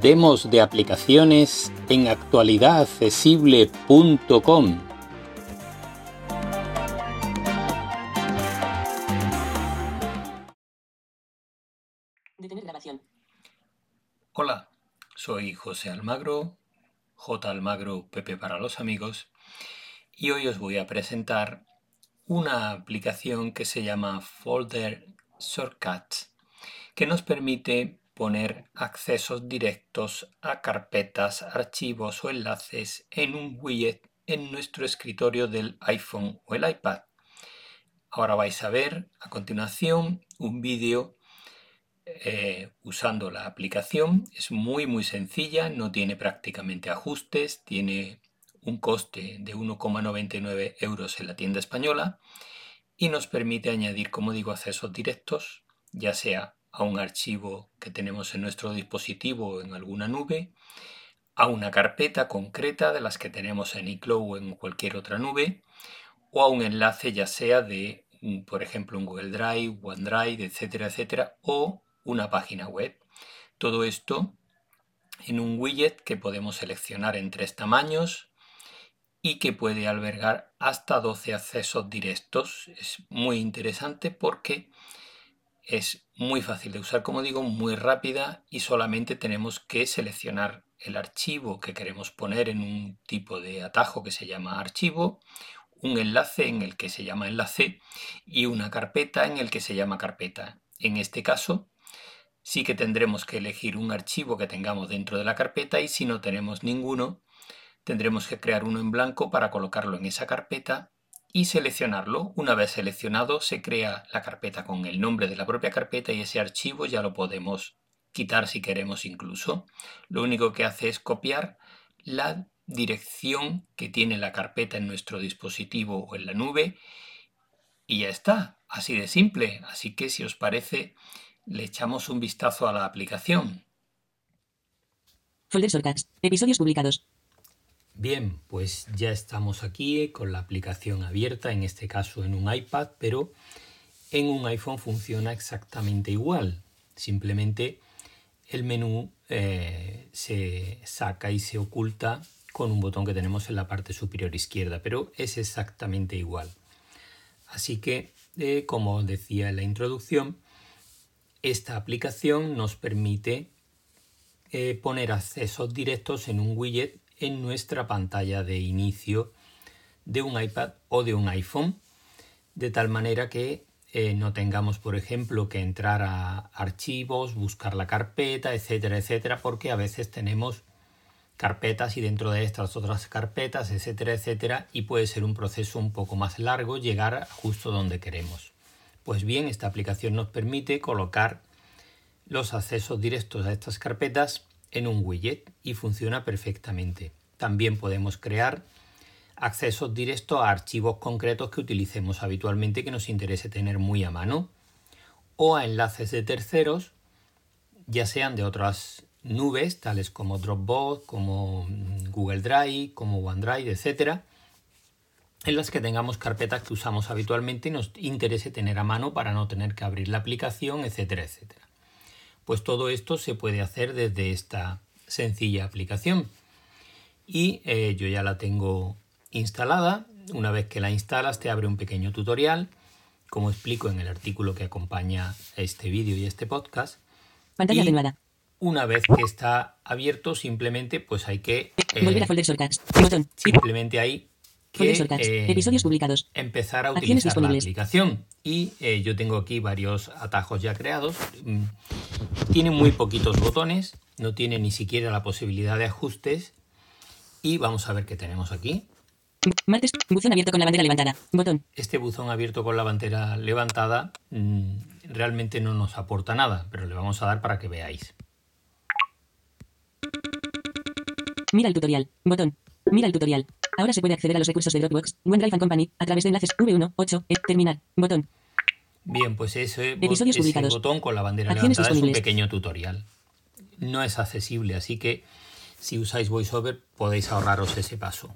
demos de aplicaciones en actualidadaccesible.com. Hola, soy José Almagro, J Almagro Pepe para los amigos, y hoy os voy a presentar una aplicación que se llama Folder Shortcuts, que nos permite poner accesos directos a carpetas, archivos o enlaces en un widget en nuestro escritorio del iPhone o el iPad. Ahora vais a ver a continuación un vídeo eh, usando la aplicación. Es muy muy sencilla, no tiene prácticamente ajustes, tiene un coste de 1,99 euros en la tienda española y nos permite añadir, como digo, accesos directos, ya sea a un archivo que tenemos en nuestro dispositivo o en alguna nube, a una carpeta concreta de las que tenemos en iCloud o en cualquier otra nube, o a un enlace ya sea de, por ejemplo, un Google Drive, OneDrive, etcétera, etcétera, o una página web. Todo esto en un widget que podemos seleccionar en tres tamaños y que puede albergar hasta 12 accesos directos. Es muy interesante porque es muy fácil de usar, como digo, muy rápida y solamente tenemos que seleccionar el archivo que queremos poner en un tipo de atajo que se llama archivo, un enlace en el que se llama enlace y una carpeta en el que se llama carpeta. En este caso, sí que tendremos que elegir un archivo que tengamos dentro de la carpeta y si no tenemos ninguno, tendremos que crear uno en blanco para colocarlo en esa carpeta y seleccionarlo. Una vez seleccionado se crea la carpeta con el nombre de la propia carpeta y ese archivo ya lo podemos quitar si queremos incluso. Lo único que hace es copiar la dirección que tiene la carpeta en nuestro dispositivo o en la nube y ya está, así de simple. Así que si os parece, le echamos un vistazo a la aplicación. Folder Episodios publicados. Bien, pues ya estamos aquí con la aplicación abierta, en este caso en un iPad, pero en un iPhone funciona exactamente igual. Simplemente el menú eh, se saca y se oculta con un botón que tenemos en la parte superior izquierda, pero es exactamente igual. Así que, eh, como decía en la introducción, esta aplicación nos permite eh, poner accesos directos en un widget en nuestra pantalla de inicio de un iPad o de un iPhone, de tal manera que eh, no tengamos, por ejemplo, que entrar a archivos, buscar la carpeta, etcétera, etcétera, porque a veces tenemos carpetas y dentro de estas otras carpetas, etcétera, etcétera, y puede ser un proceso un poco más largo llegar justo donde queremos. Pues bien, esta aplicación nos permite colocar los accesos directos a estas carpetas en un widget y funciona perfectamente. También podemos crear accesos directos a archivos concretos que utilicemos habitualmente que nos interese tener muy a mano o a enlaces de terceros, ya sean de otras nubes, tales como Dropbox, como Google Drive, como OneDrive, etcétera, en las que tengamos carpetas que usamos habitualmente y nos interese tener a mano para no tener que abrir la aplicación, etcétera, etcétera. Pues todo esto se puede hacer desde esta sencilla aplicación. Y eh, yo ya la tengo instalada. Una vez que la instalas te abre un pequeño tutorial, como explico en el artículo que acompaña este vídeo y este podcast. Pantalla atenuada. Una vez que está abierto, simplemente pues hay que... Eh, Volver a folder shortcuts. Simplemente hay que eh, episodios publicados. empezar a utilizar la aplicación. Y eh, yo tengo aquí varios atajos ya creados. Mm, tiene muy poquitos botones, no tiene ni siquiera la posibilidad de ajustes. Y vamos a ver qué tenemos aquí. Martes, buzón abierto con la bandera levantada. Botón. Este buzón abierto con la bandera levantada mm, realmente no nos aporta nada, pero le vamos a dar para que veáis. Mira el tutorial. Botón. Mira el tutorial. Ahora se puede acceder a los recursos de Dropbox, OneDrive and Company a través de enlaces V1, 8, e, terminar, botón. Bien, pues ese, ese botón con la bandera levantada es un pequeño tutorial. No es accesible, así que si usáis VoiceOver podéis ahorraros ese paso.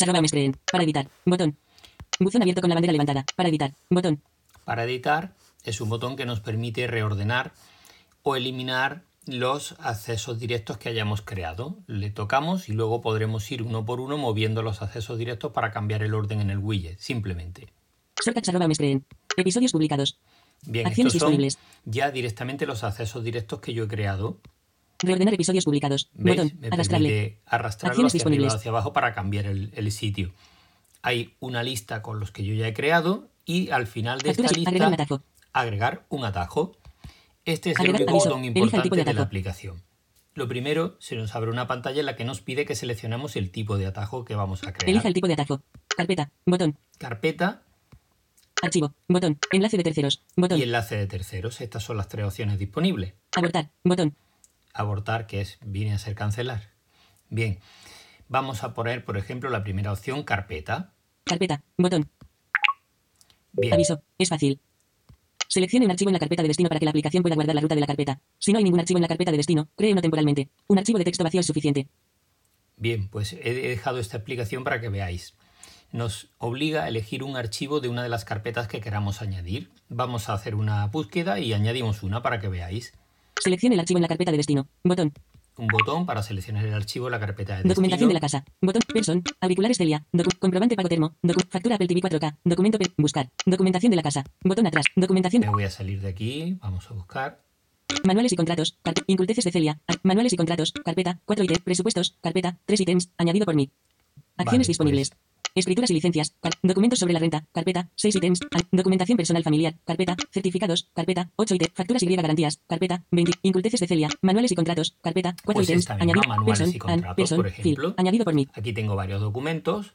Arroba Para editar. Botón. Buzón abierto con la bandera levantada. Para editar. Botón. Para editar es un botón que nos permite reordenar o eliminar los accesos directos que hayamos creado. Le tocamos y luego podremos ir uno por uno moviendo los accesos directos para cambiar el orden en el widget, simplemente. Episodios publicados. Bien, Acciones estos son disponibles. ya directamente los accesos directos que yo he creado. Reordenar episodios publicados. ¿Veis? Botón. Me Arrastrable. permite arrastrarlo Acciones hacia arriba hacia abajo para cambiar el, el sitio. Hay una lista con los que yo ya he creado y al final de esta lista Agregar un atajo. agregar un atajo. Este es el Agregar aviso. botón Elija el tipo importante de de, la aplicación. Lo primero, se nos abre una pantalla en la que nos pide que seleccionemos el tipo de atajo que vamos a crear. Elija el tipo de atajo. Carpeta. Botón. Carpeta Archivo. Botón. Enlace de terceros. Botón. y enlace de terceros. Estas son las tres opciones disponibles. Abortar. Botón. Abortar, que es viene a ser cancelar. Bien, vamos a poner, por ejemplo, la primera opción, carpeta. Carpeta. Botón. Bien, Aviso. Es fácil. Seleccione un archivo en la carpeta de destino para que la aplicación pueda guardar la ruta de la carpeta. Si no hay ningún archivo en la carpeta de destino, cree uno temporalmente. Un archivo de texto vacío es suficiente. bien, pues he dejado esta explicación para que veáis. Nos obliga a elegir un archivo de una de las carpetas que queramos añadir. Vamos a hacer una búsqueda y añadimos una para que veáis. Seleccione el archivo en la carpeta de destino. Botón. Un botón para seleccionar el archivo en la carpeta de Documentación de la casa. Botón. Person. Auriculares Celia. Docu- comprobante pago termo. Docu- factura Apple TV 4K. Documento. Buscar. Documentación de la casa. Botón atrás. Documentación. Me voy a salir de aquí, vamos a buscar. Manuales y contratos. Inculteces de Celia. Ar- Manuales y contratos. Carpeta. 4 ítems. Presupuestos. Carpeta. 3 ítems. Añadido por mí. Acciones Vale, disponibles. pues. Escrituras y licencias. Documentos sobre la renta. Carpeta. 6 ítems. Documentación personal familiar. Carpeta. Certificados. Carpeta. 8 ítems. Facturas y garantías. Carpeta. 20. Inculteces de Celia. Manuales y contratos. Carpeta. 4 Pues ítems. Añadido. manuales person, y contratos, person, por ejemplo. Añadido por mí. Aquí tengo varios documentos.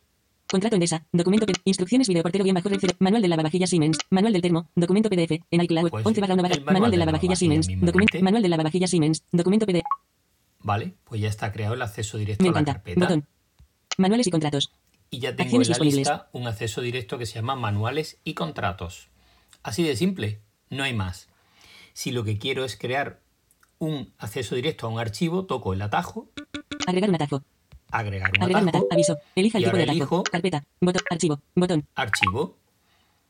Contrato Endesa. Documento. Instrucciones videoportero bien bajo red cero. Manual del lavavajillas Siemens. Manual del termo. Documento PDF. En iCloud. Pues 11 barra 1 barra. manual Manual del lavavajillas Siemens. Documento. Manual del lavavajillas Siemens. Documento PDF. Vale, pues ya está creado el acceso directo Me a la encanta. carpeta. Botón. Manuales y contratos. Y ya tengo Acciones en la disponibles. lista un acceso directo que se llama manuales y contratos. Así de simple, no hay más. Si lo que quiero es crear un acceso directo a un archivo, toco el atajo, Agregar un atajo. agregar un Agregar atajo. Aviso. Elija el Y tipo de atajo. Carpeta. Botón. Archivo. Botón. archivo,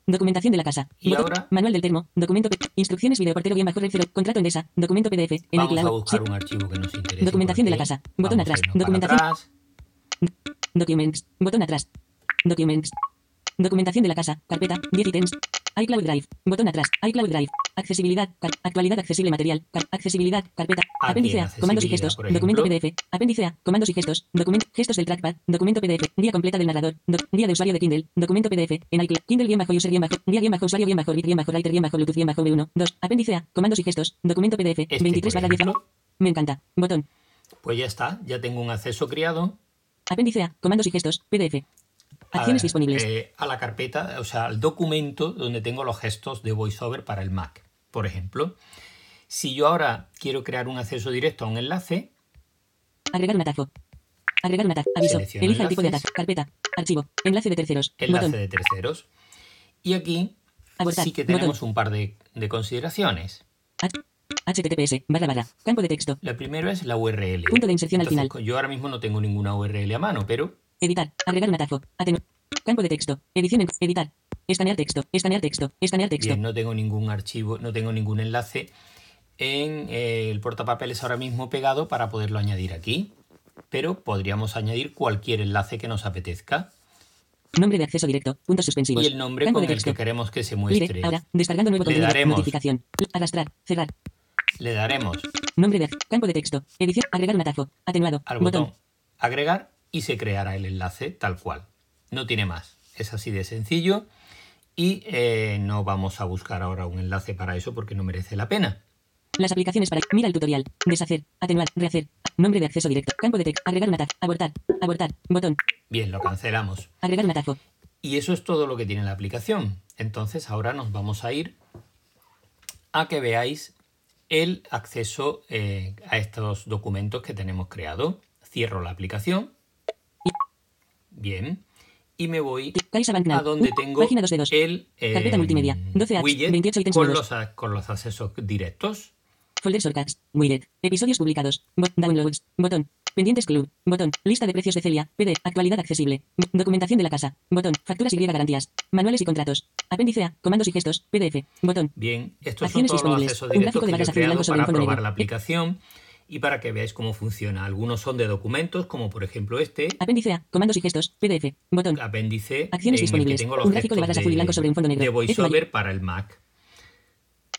Documentación de la casa. Y Botón. ahora- Manual del termo. Documento. Instrucciones videoportero bien bajo red cero. Contrato Endesa. Documento PDF. En vamos a iCloud. buscar un archivo que nos interese. Documentación de la casa. Botón a atrás. Documentación. atrás. Documents. Botón atrás. Documents. Documentación de la casa. Carpeta. 10 ítems. iCloud Drive. Botón atrás. iCloud Drive. Accesibilidad. actualidad accesible material. car- accesibilidad. Carpeta. Ah, Apéndice bien, A. Comandos y gestos. Documento. PDF. Apéndice A. Comandos y gestos. Documento. Gestos del trackpad. Documento PDF. Guía completa del narrador. Doc- guía de usuario de Kindle. Documento PDF. En iCloud. Kindle guion bajo user guion bajo. Guía guion bajo usuario guion bajo read guion bajo writer guion bajo Bluetooth guion bajo V1. 2. Apéndice A. Comandos y gestos. Documento PDF. Este, 23 por barra 10. ejemplo. Me encanta. Botón. Pues ya está, ya tengo un acceso creado Apéndice A. Comandos y gestos. PDF. Acciones a, disponibles. eh, a la carpeta, o sea, al documento donde tengo los gestos de VoiceOver para el Mac, por ejemplo. Si yo ahora quiero crear un acceso directo a un enlace, Agregar un atajo. Agregar un atajo. Aviso. Elija el tipo de enlaces. atajo. Carpeta. Archivo. Enlace de terceros. enlace Botón. de terceros, y aquí Abortar. sí que Botón. tenemos un par de, de consideraciones. HTTPS. Barra barra. Campo de texto. La primera es la URL. Punto de inserción al final. Yo ahora mismo no tengo ninguna URL a mano, pero Editar. Agregar un atajo. Atenuar. Campo de texto. Edición en. Editar. Escanear texto. Escanear texto. Escanear texto. bien, no tengo ningún archivo, no tengo ningún enlace en eh, el portapapeles ahora mismo pegado para poderlo añadir aquí. Pero podríamos añadir cualquier enlace que nos apetezca Nombre de acceso directo. Puntos suspensivos. y el nombre Campo con de el que queremos que se muestre. Ahora. Descargando nuevo contenido. Notificación. Arrastrar. Cerrar. Le daremos Nombre de campo de texto. Edición. Agregar un atajo. Atenuado. al Botón. botón agregar y se creará el enlace tal cual. No tiene más. Es así de sencillo y eh, no vamos a buscar ahora un enlace para eso porque no merece la pena. Las aplicaciones para. Mira el tutorial. Deshacer. Atenuar. Rehacer. Nombre de acceso directo. Campo de texto. Agregar un atajo. Abortar. Abortar. Botón. Bien, lo cancelamos. Agregar un atajo. Y eso es todo lo que tiene la aplicación. Entonces ahora nos vamos a ir a que veáis el acceso eh, a estos documentos que tenemos creado. Cierro la aplicación. Bien. Y me voy a donde tengo Página 2 de 2. el eh, Carpeta multimedia. 12 apps, widget 28 ítems con los, con los accesos directos. Folder shortcuts. Widget. Episodios publicados. Bo- downloads. Botón. Pendientes Club. Botón. Lista de precios de Celia. PD. Actualidad accesible. Documentación de la casa. Botón. Facturas y garantías. Manuales y contratos. Apéndice A. Comandos y gestos. PDF. Botón. Bien, estos son Acciones todos los accesos Un directos que yo he creado para probar negro. la aplicación y para que veáis cómo funciona. Algunos son de documentos, como por ejemplo este, Apéndice A. Comandos y gestos. PDF. Botón. apéndice Acciones en el que disponibles. tengo los Un gráfico de barras azul y blanco sobre un fondo negro. de VoiceOver para el Mac.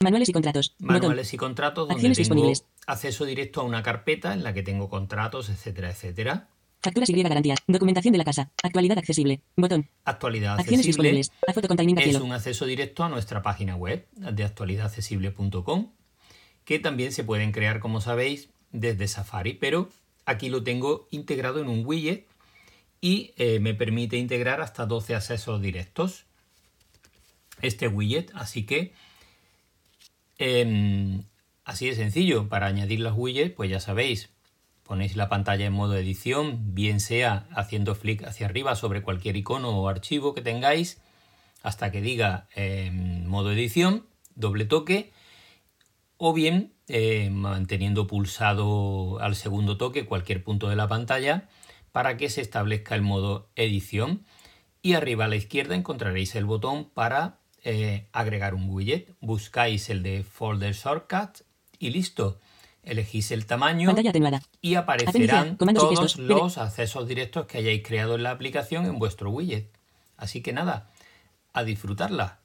Manuales y contratos. Botón. Manuales y contratos donde Acciones tengo disponibles. acceso directo a una carpeta en la que tengo contratos, etcétera, etcétera. Facturas y garantías. Documentación de la casa. Actualidad accesible. Botón. Actualidad Acciones accesible disponibles. A foto con timing es un acceso directo a nuestra página web de actualidadaccesible.com que también se pueden crear, como sabéis, desde Safari, pero aquí lo tengo integrado en un widget y eh, me permite integrar hasta 12 accesos directos este widget, así que em, así de sencillo, para añadir los widgets, pues ya sabéis, ponéis la pantalla en modo edición, bien sea haciendo flick hacia arriba sobre cualquier icono o archivo que tengáis, hasta que diga em, modo edición, doble toque, o bien eh, manteniendo pulsado al segundo toque cualquier punto de la pantalla para que se establezca el modo edición. Y arriba a la izquierda encontraréis el botón para eh, agregar un widget. Buscáis el de Folder Shortcut y listo. Elegís el tamaño y aparecerán todos los accesos directos que hayáis creado en la aplicación en vuestro widget. Así que nada, a disfrutarla.